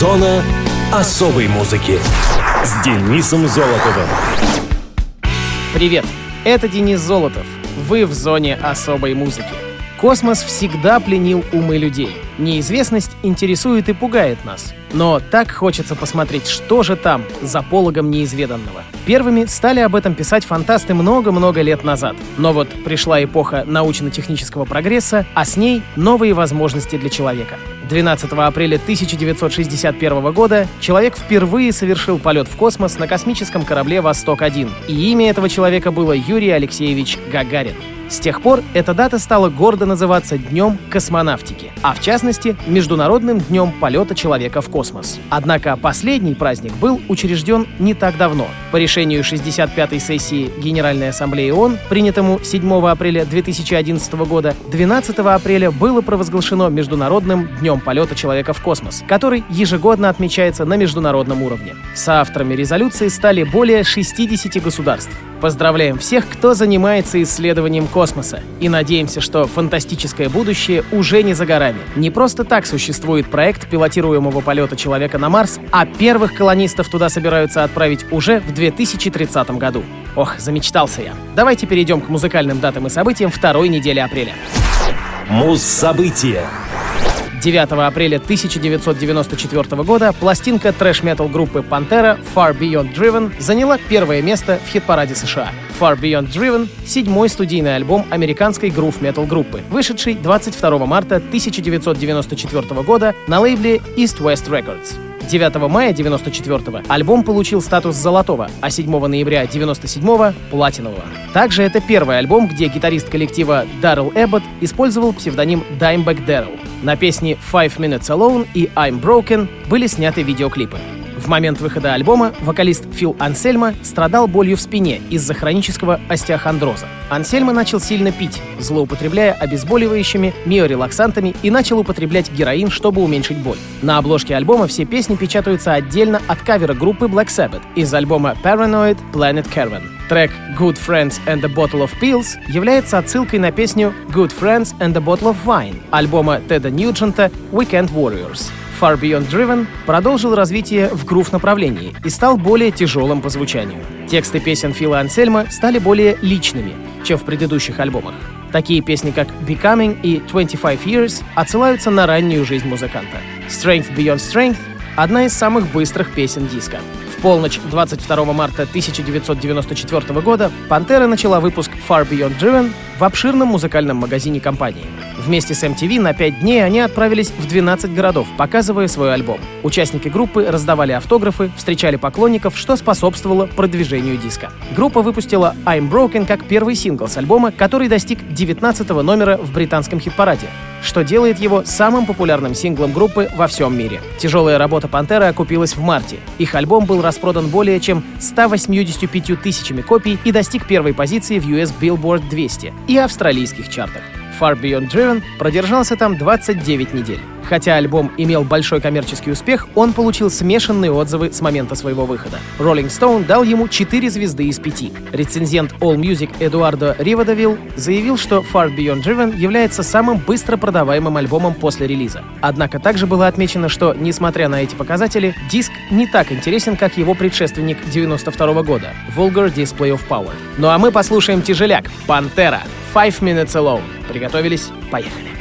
Зона особой музыки с Денисом Золотовым. Привет, это Денис Золотов. Вы в зоне особой музыки. Космос всегда пленил умы людей. Неизвестность интересует и пугает нас. Но так хочется посмотреть, что же там, за пологом неизведанного. Первыми стали об этом писать фантасты много-много лет назад. Но вот пришла эпоха научно-технического прогресса, а с ней новые возможности для человека. 12 апреля 1961 года человек впервые совершил полет в космос на космическом корабле «Восток-1». И имя этого человека было Юрий Алексеевич Гагарин. С тех пор эта дата стала гордо называться Днем космонавтики, а в частности Международным днем полета человека в космос. Однако последний праздник был учрежден не так давно. По решению 65-й сессии Генеральной Ассамблеи ООН, принятому 7 апреля 2011 года, 12 апреля было провозглашено Международным днем полета человека в космос, который ежегодно отмечается на международном уровне. Соавторами резолюции стали более 60 государств. Поздравляем всех, кто занимается исследованием космоса. И надеемся, что фантастическое будущее уже не за горами. Не просто так существует проект пилотируемого полета человека на Марс, а первых колонистов туда собираются отправить уже в 2030 году. Ох, замечтался я. Давайте перейдем к музыкальным датам и событиям второй недели апреля. Муз-события. 9 апреля 1994 года пластинка трэш-метал группы Pantera Far Beyond Driven заняла первое место в хит-параде США. Far Beyond Driven — седьмой студийный альбом американской грув-метал группы, вышедший 22 марта 1994 года на лейбле East West Records. 9 мая 94 альбом получил статус золотого, а 7 ноября 97 — платинового. Также это первый альбом, где гитарист коллектива Даррел Эббот использовал псевдоним Dimebag Darrell. На песни Five Minutes Alone и I'm Broken были сняты видеоклипы. В момент выхода альбома вокалист Фил Ансельма страдал болью в спине из-за хронического остеохондроза. Ансельма начал сильно пить, злоупотребляя обезболивающими, миорелаксантами и начал употреблять героин, чтобы уменьшить боль. На обложке альбома все песни печатаются отдельно от кавера группы Black Sabbath из альбома Paranoid Planet Caravan. Трек Good Friends and a Bottle of Pills является отсылкой на песню Good Friends and a Bottle of Wine альбома Теда Ньюджента Weekend Warriors. Far Beyond Driven продолжил развитие в грув-направлении и стал более тяжелым по звучанию. Тексты песен Фила Ансельма стали более личными, чем в предыдущих альбомах. Такие песни, как Becoming и 25 Years, отсылаются на раннюю жизнь музыканта. Strength Beyond Strength — одна из самых быстрых песен диска. В полночь 22 марта 1994 года «Пантера» начала выпуск Far Beyond Driven в обширном музыкальном магазине компании. Вместе с MTV на 5 дней они отправились в 12 городов, показывая свой альбом. Участники группы раздавали автографы, встречали поклонников, что способствовало продвижению диска. Группа выпустила I'm Broken как первый сингл с альбома, который достиг 19 номера в британском хит-параде что делает его самым популярным синглом группы во всем мире. Тяжелая работа «Пантеры» окупилась в марте. Их альбом был распродан более чем 185 тысячами копий и достиг первой позиции в US Billboard 200 и австралийских чартах. Far Beyond Driven продержался там 29 недель. Хотя альбом имел большой коммерческий успех, он получил смешанные отзывы с момента своего выхода. Rolling Stone дал ему 4 звезды из 5. Рецензент All Music Эдуардо Ривадовил заявил, что Far Beyond Driven является самым быстро продаваемым альбомом после релиза. Однако также было отмечено, что, несмотря на эти показатели, диск не так интересен, как его предшественник 92 года — Vulgar Display of Power. Ну а мы послушаем тяжеляк «Пантера» Five Minutes Alone. Приготовились? Поехали.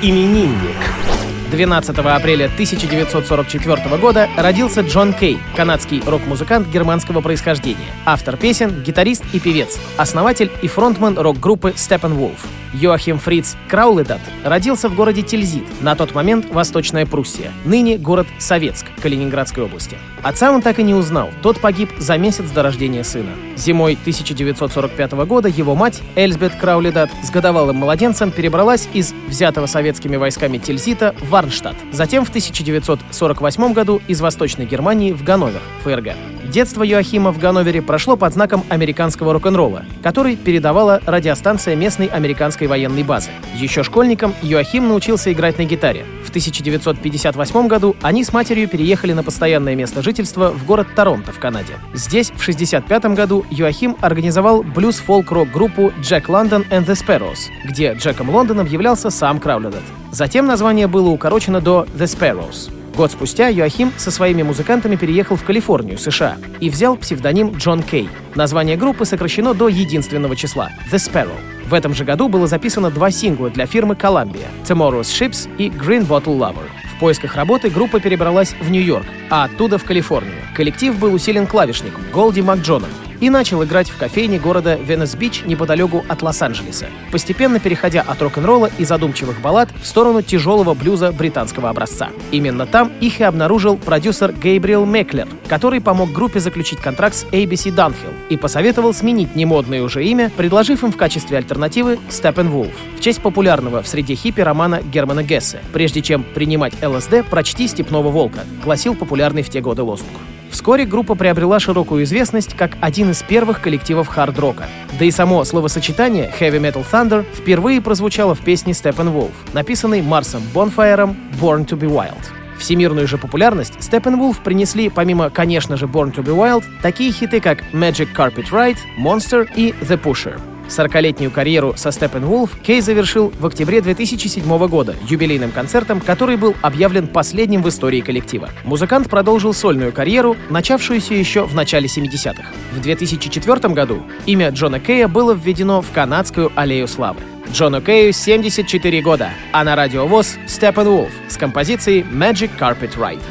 Мус-именинник. 12 апреля 1944 года родился Джон Кей, канадский рок-музыкант германского происхождения, автор песен, гитарист и певец, основатель и фронтмен рок-группы Steppenwolf. Йоахим Фриц Крауледат родился в городе Тильзит, на тот момент Восточная Пруссия, ныне город Советск, Калининградской области. Отца он так и не узнал, тот погиб за месяц до рождения сына. Зимой 1945 года его мать, Эльзбет Крауледат, с годовалым младенцем перебралась из взятого советскими войсками Тильзита в Варнштадт, затем в 1948 году из Восточной Германии в Ганновер, ФРГ. Детство Йоахима в Ганновере прошло под знаком американского рок-н-ролла, который передавала радиостанция местной американской военной базы. Еще школьником Йоахим научился играть на гитаре. В 1958 году они с матерью переехали на постоянное место жительства в город Торонто в Канаде. Здесь в 1965 году Йоахим организовал блюз-фолк-рок-группу Jack London and the Sparrows, где Джеком Лондоном являлся сам Крауледет. Затем название было укорочено до The Sparrows. Год спустя Йоахим со своими музыкантами переехал в Калифорнию, США, и взял псевдоним Джон Кей. Название группы сокращено до единственного числа — The Sparrow. В этом же году было записано два сингла для фирмы Columbia — Tomorrow's Ships и Green Bottle Lover. В поисках работы группа перебралась в Нью-Йорк, а оттуда в Калифорнию. Коллектив был усилен клавишником Голди Макджоном, и начал играть в кофейне города Венес-Бич неподалеку от Лос-Анджелеса, постепенно переходя от рок-н-ролла и задумчивых баллад в сторону тяжелого блюза британского образца. Именно там их и обнаружил продюсер Гейбриэл Меклер, который помог группе заключить контракт с ABC Dunhill и посоветовал сменить немодное уже имя, предложив им в качестве альтернативы Steppenwolf в честь популярного в среде хиппи романа Германа Гессе. Прежде чем принимать ЛСД, прочти «Степного волка», гласил популярный в те годы лозунг. Вскоре группа приобрела широкую известность как один из первых коллективов хард-рока. Да и само словосочетание Heavy Metal Thunder впервые прозвучало в песне Steppenwolf, написанной Марсом Бонфайером «Born to be Wild». Всемирную же популярность Steppenwolf принесли, помимо, конечно же, Born to be Wild, такие хиты, как Magic Carpet Ride, Monster и The Pusher. 40-летнюю карьеру со Steppenwolf Кей завершил в октябре 2007 года юбилейным концертом, который был объявлен последним в истории коллектива. Музыкант продолжил сольную карьеру, начавшуюся еще в начале 70-х. В 2004 году имя Джона Кея было введено в канадскую аллею славы. Джону Кею 74 года, а на радиовоз Steppenwolf с композицией Magic Carpet Ride.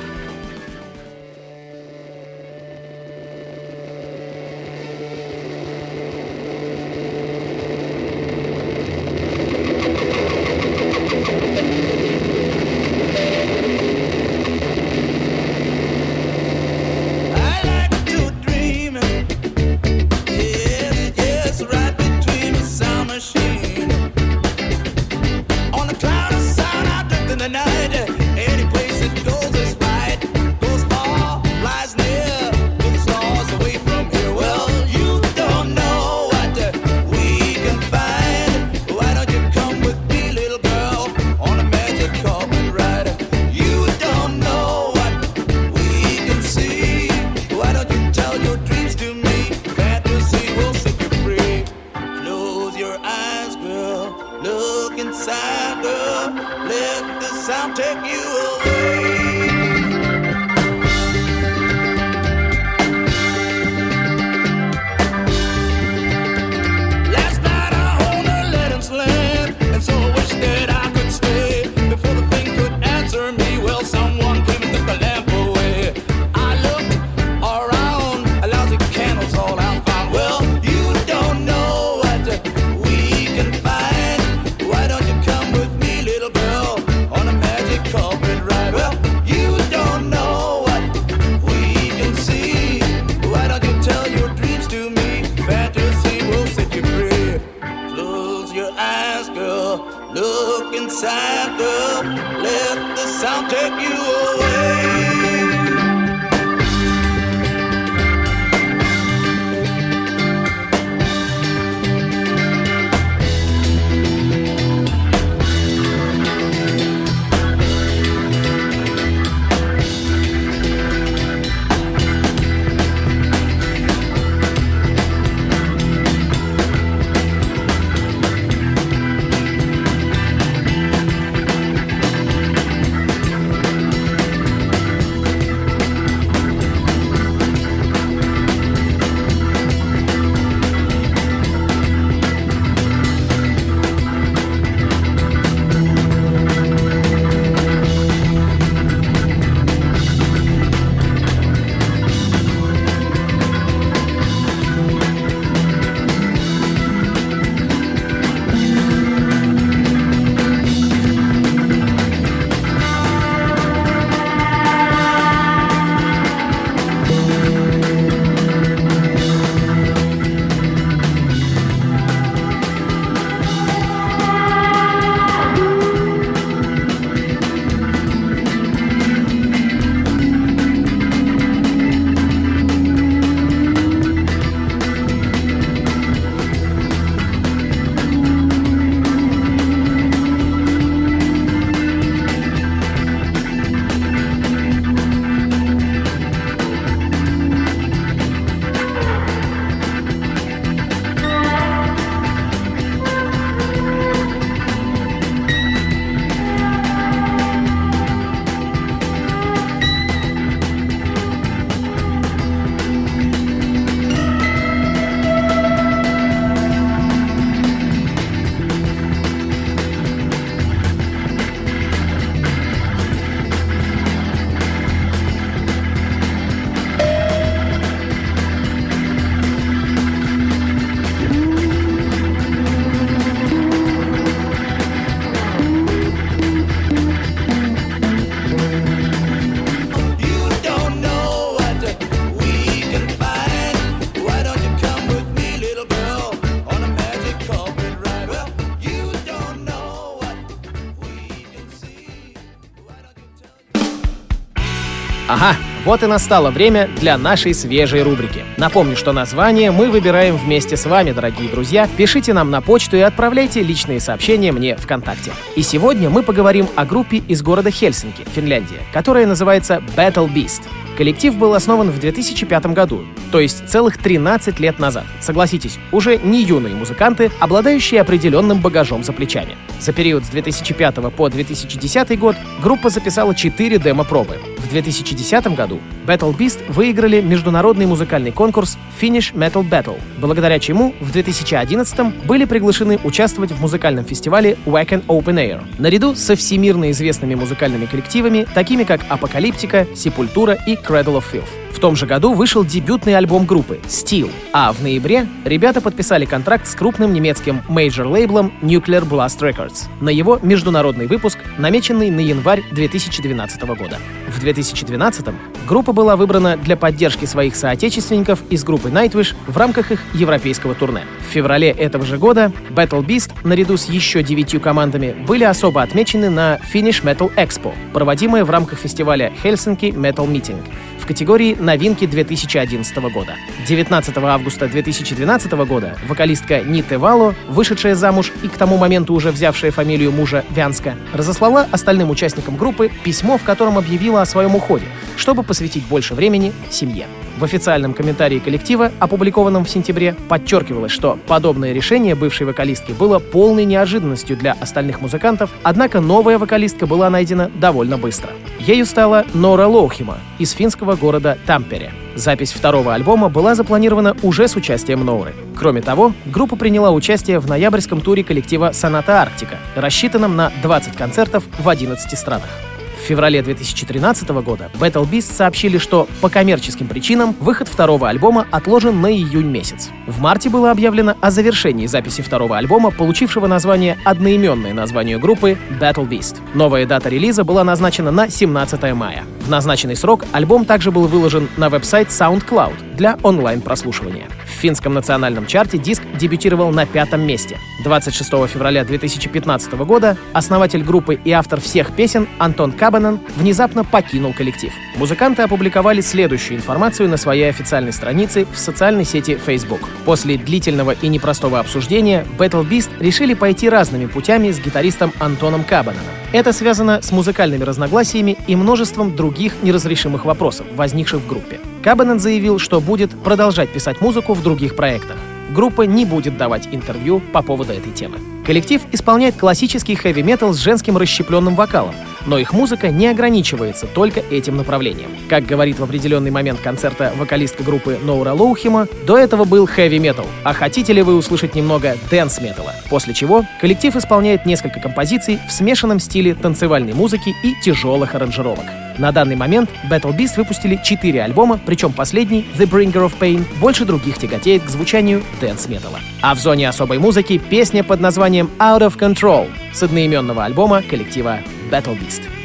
Ага, вот и настало время для нашей свежей рубрики. Напомню, что название мы выбираем вместе с вами, дорогие друзья. Пишите нам на почту и отправляйте личные сообщения мне ВКонтакте. И сегодня мы поговорим о группе из города Хельсинки, Финляндия, которая называется Battle Beast. Коллектив был основан в 2005 году, то есть целых 13 лет назад. Согласитесь, уже не юные музыканты, обладающие определенным багажом за плечами. За период с 2005 по 2010 год группа записала 4 демо-пробы. В 2010 году Battle Beast выиграли международный музыкальный конкурс Finnish Metal Battle, благодаря чему в 2011 были приглашены участвовать в музыкальном фестивале Wacken Open Air, наряду со всемирно известными музыкальными коллективами, такими как Apocalyptica, Sepultura и Cradle of Filth. В том же году вышел дебютный альбом группы Steel, а в ноябре ребята подписали контракт с крупным немецким мейджор-лейблом Nuclear Blast Records на его международный выпуск, намеченный на январь 2012 года. В 2012 группа была выбрана для поддержки своих соотечественников из группы Nightwish в рамках их европейского турне. В феврале этого же года Battle Beast наряду с еще девятью командами были особо отмечены на Finish Metal Expo, проводимое в рамках фестиваля Helsinki Metal Meeting, категории «Новинки 2011 года». 19 августа 2012 года вокалистка Ните Вало, вышедшая замуж и к тому моменту уже взявшая фамилию мужа Вянска, разослала остальным участникам группы письмо, в котором объявила о своем уходе, чтобы посвятить больше времени семье. В официальном комментарии коллектива, опубликованном в сентябре, подчеркивалось, что подобное решение бывшей вокалистки было полной неожиданностью для остальных музыкантов, однако новая вокалистка была найдена довольно быстро. Ею стала Нора Лоухима из финского города Тампере. Запись второго альбома была запланирована уже с участием Норы. Кроме того, группа приняла участие в ноябрьском туре коллектива «Соната Арктика», рассчитанном на 20 концертов в 11 странах. В феврале 2013 года Battle Beast сообщили, что по коммерческим причинам выход второго альбома отложен на июнь месяц. В марте было объявлено о завершении записи второго альбома, получившего название одноименное названию группы Battle Beast. Новая дата релиза была назначена на 17 мая. В назначенный срок альбом также был выложен на веб-сайт SoundCloud для онлайн-прослушивания. Финском национальном чарте диск дебютировал на пятом месте. 26 февраля 2015 года основатель группы и автор всех песен Антон Кабанан внезапно покинул коллектив. Музыканты опубликовали следующую информацию на своей официальной странице в социальной сети Facebook. После длительного и непростого обсуждения Battle Beast решили пойти разными путями с гитаристом Антоном Кабананом. Это связано с музыкальными разногласиями и множеством других неразрешимых вопросов, возникших в группе. Кабанан заявил, что будет продолжать писать музыку в других проектах. Группа не будет давать интервью по поводу этой темы. Коллектив исполняет классический хэви-метал с женским расщепленным вокалом, но их музыка не ограничивается только этим направлением. Как говорит в определенный момент концерта вокалистка группы Ноора Лоухимо, до этого был хэви-метал, а хотите ли вы услышать немного dance -металла? После чего коллектив исполняет несколько композиций в смешанном стиле танцевальной музыки и тяжелых аранжировок. На данный момент Battle Beast выпустили 4 альбома, причем последний, The Bringer of Pain, больше других тяготеет к звучанию дэнс-металла. А в зоне особой музыки песня под названием Out of Control с одноименного альбома коллектива Battle Beast.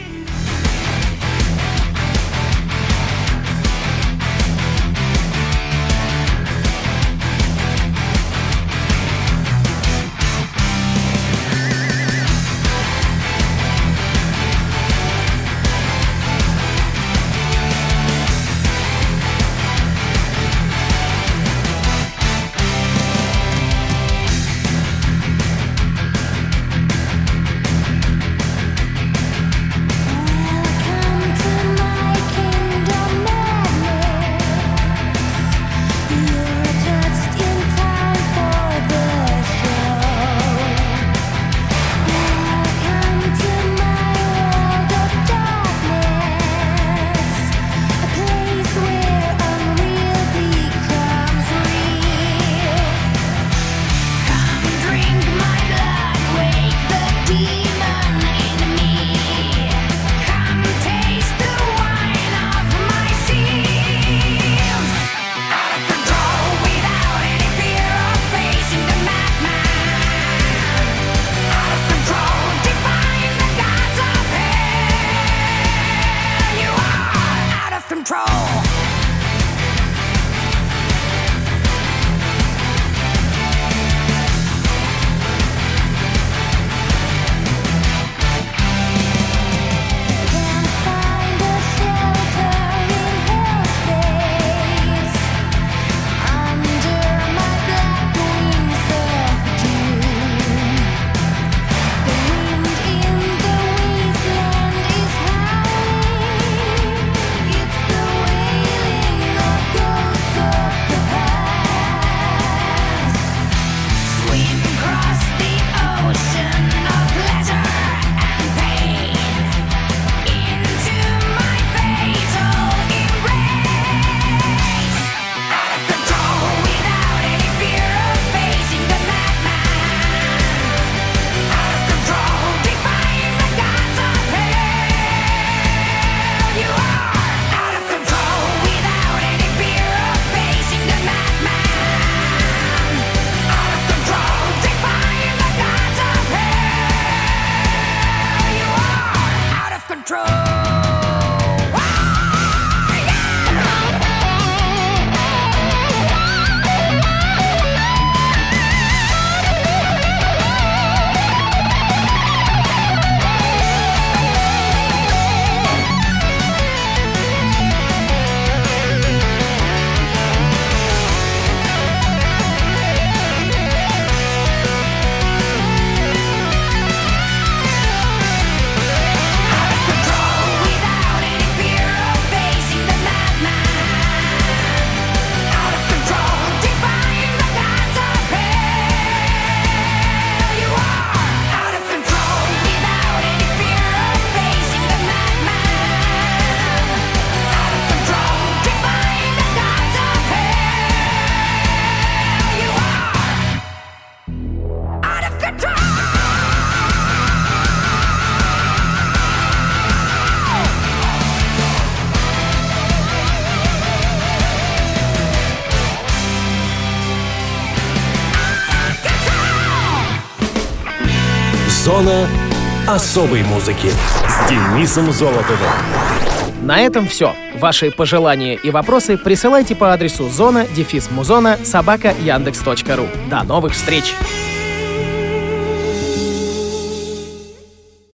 control. Зона особой музыки с Денисом Золотовым. На этом все. Ваши пожелания и вопросы присылайте по адресу зона дефис музона собака яндекс.ру. До новых встреч!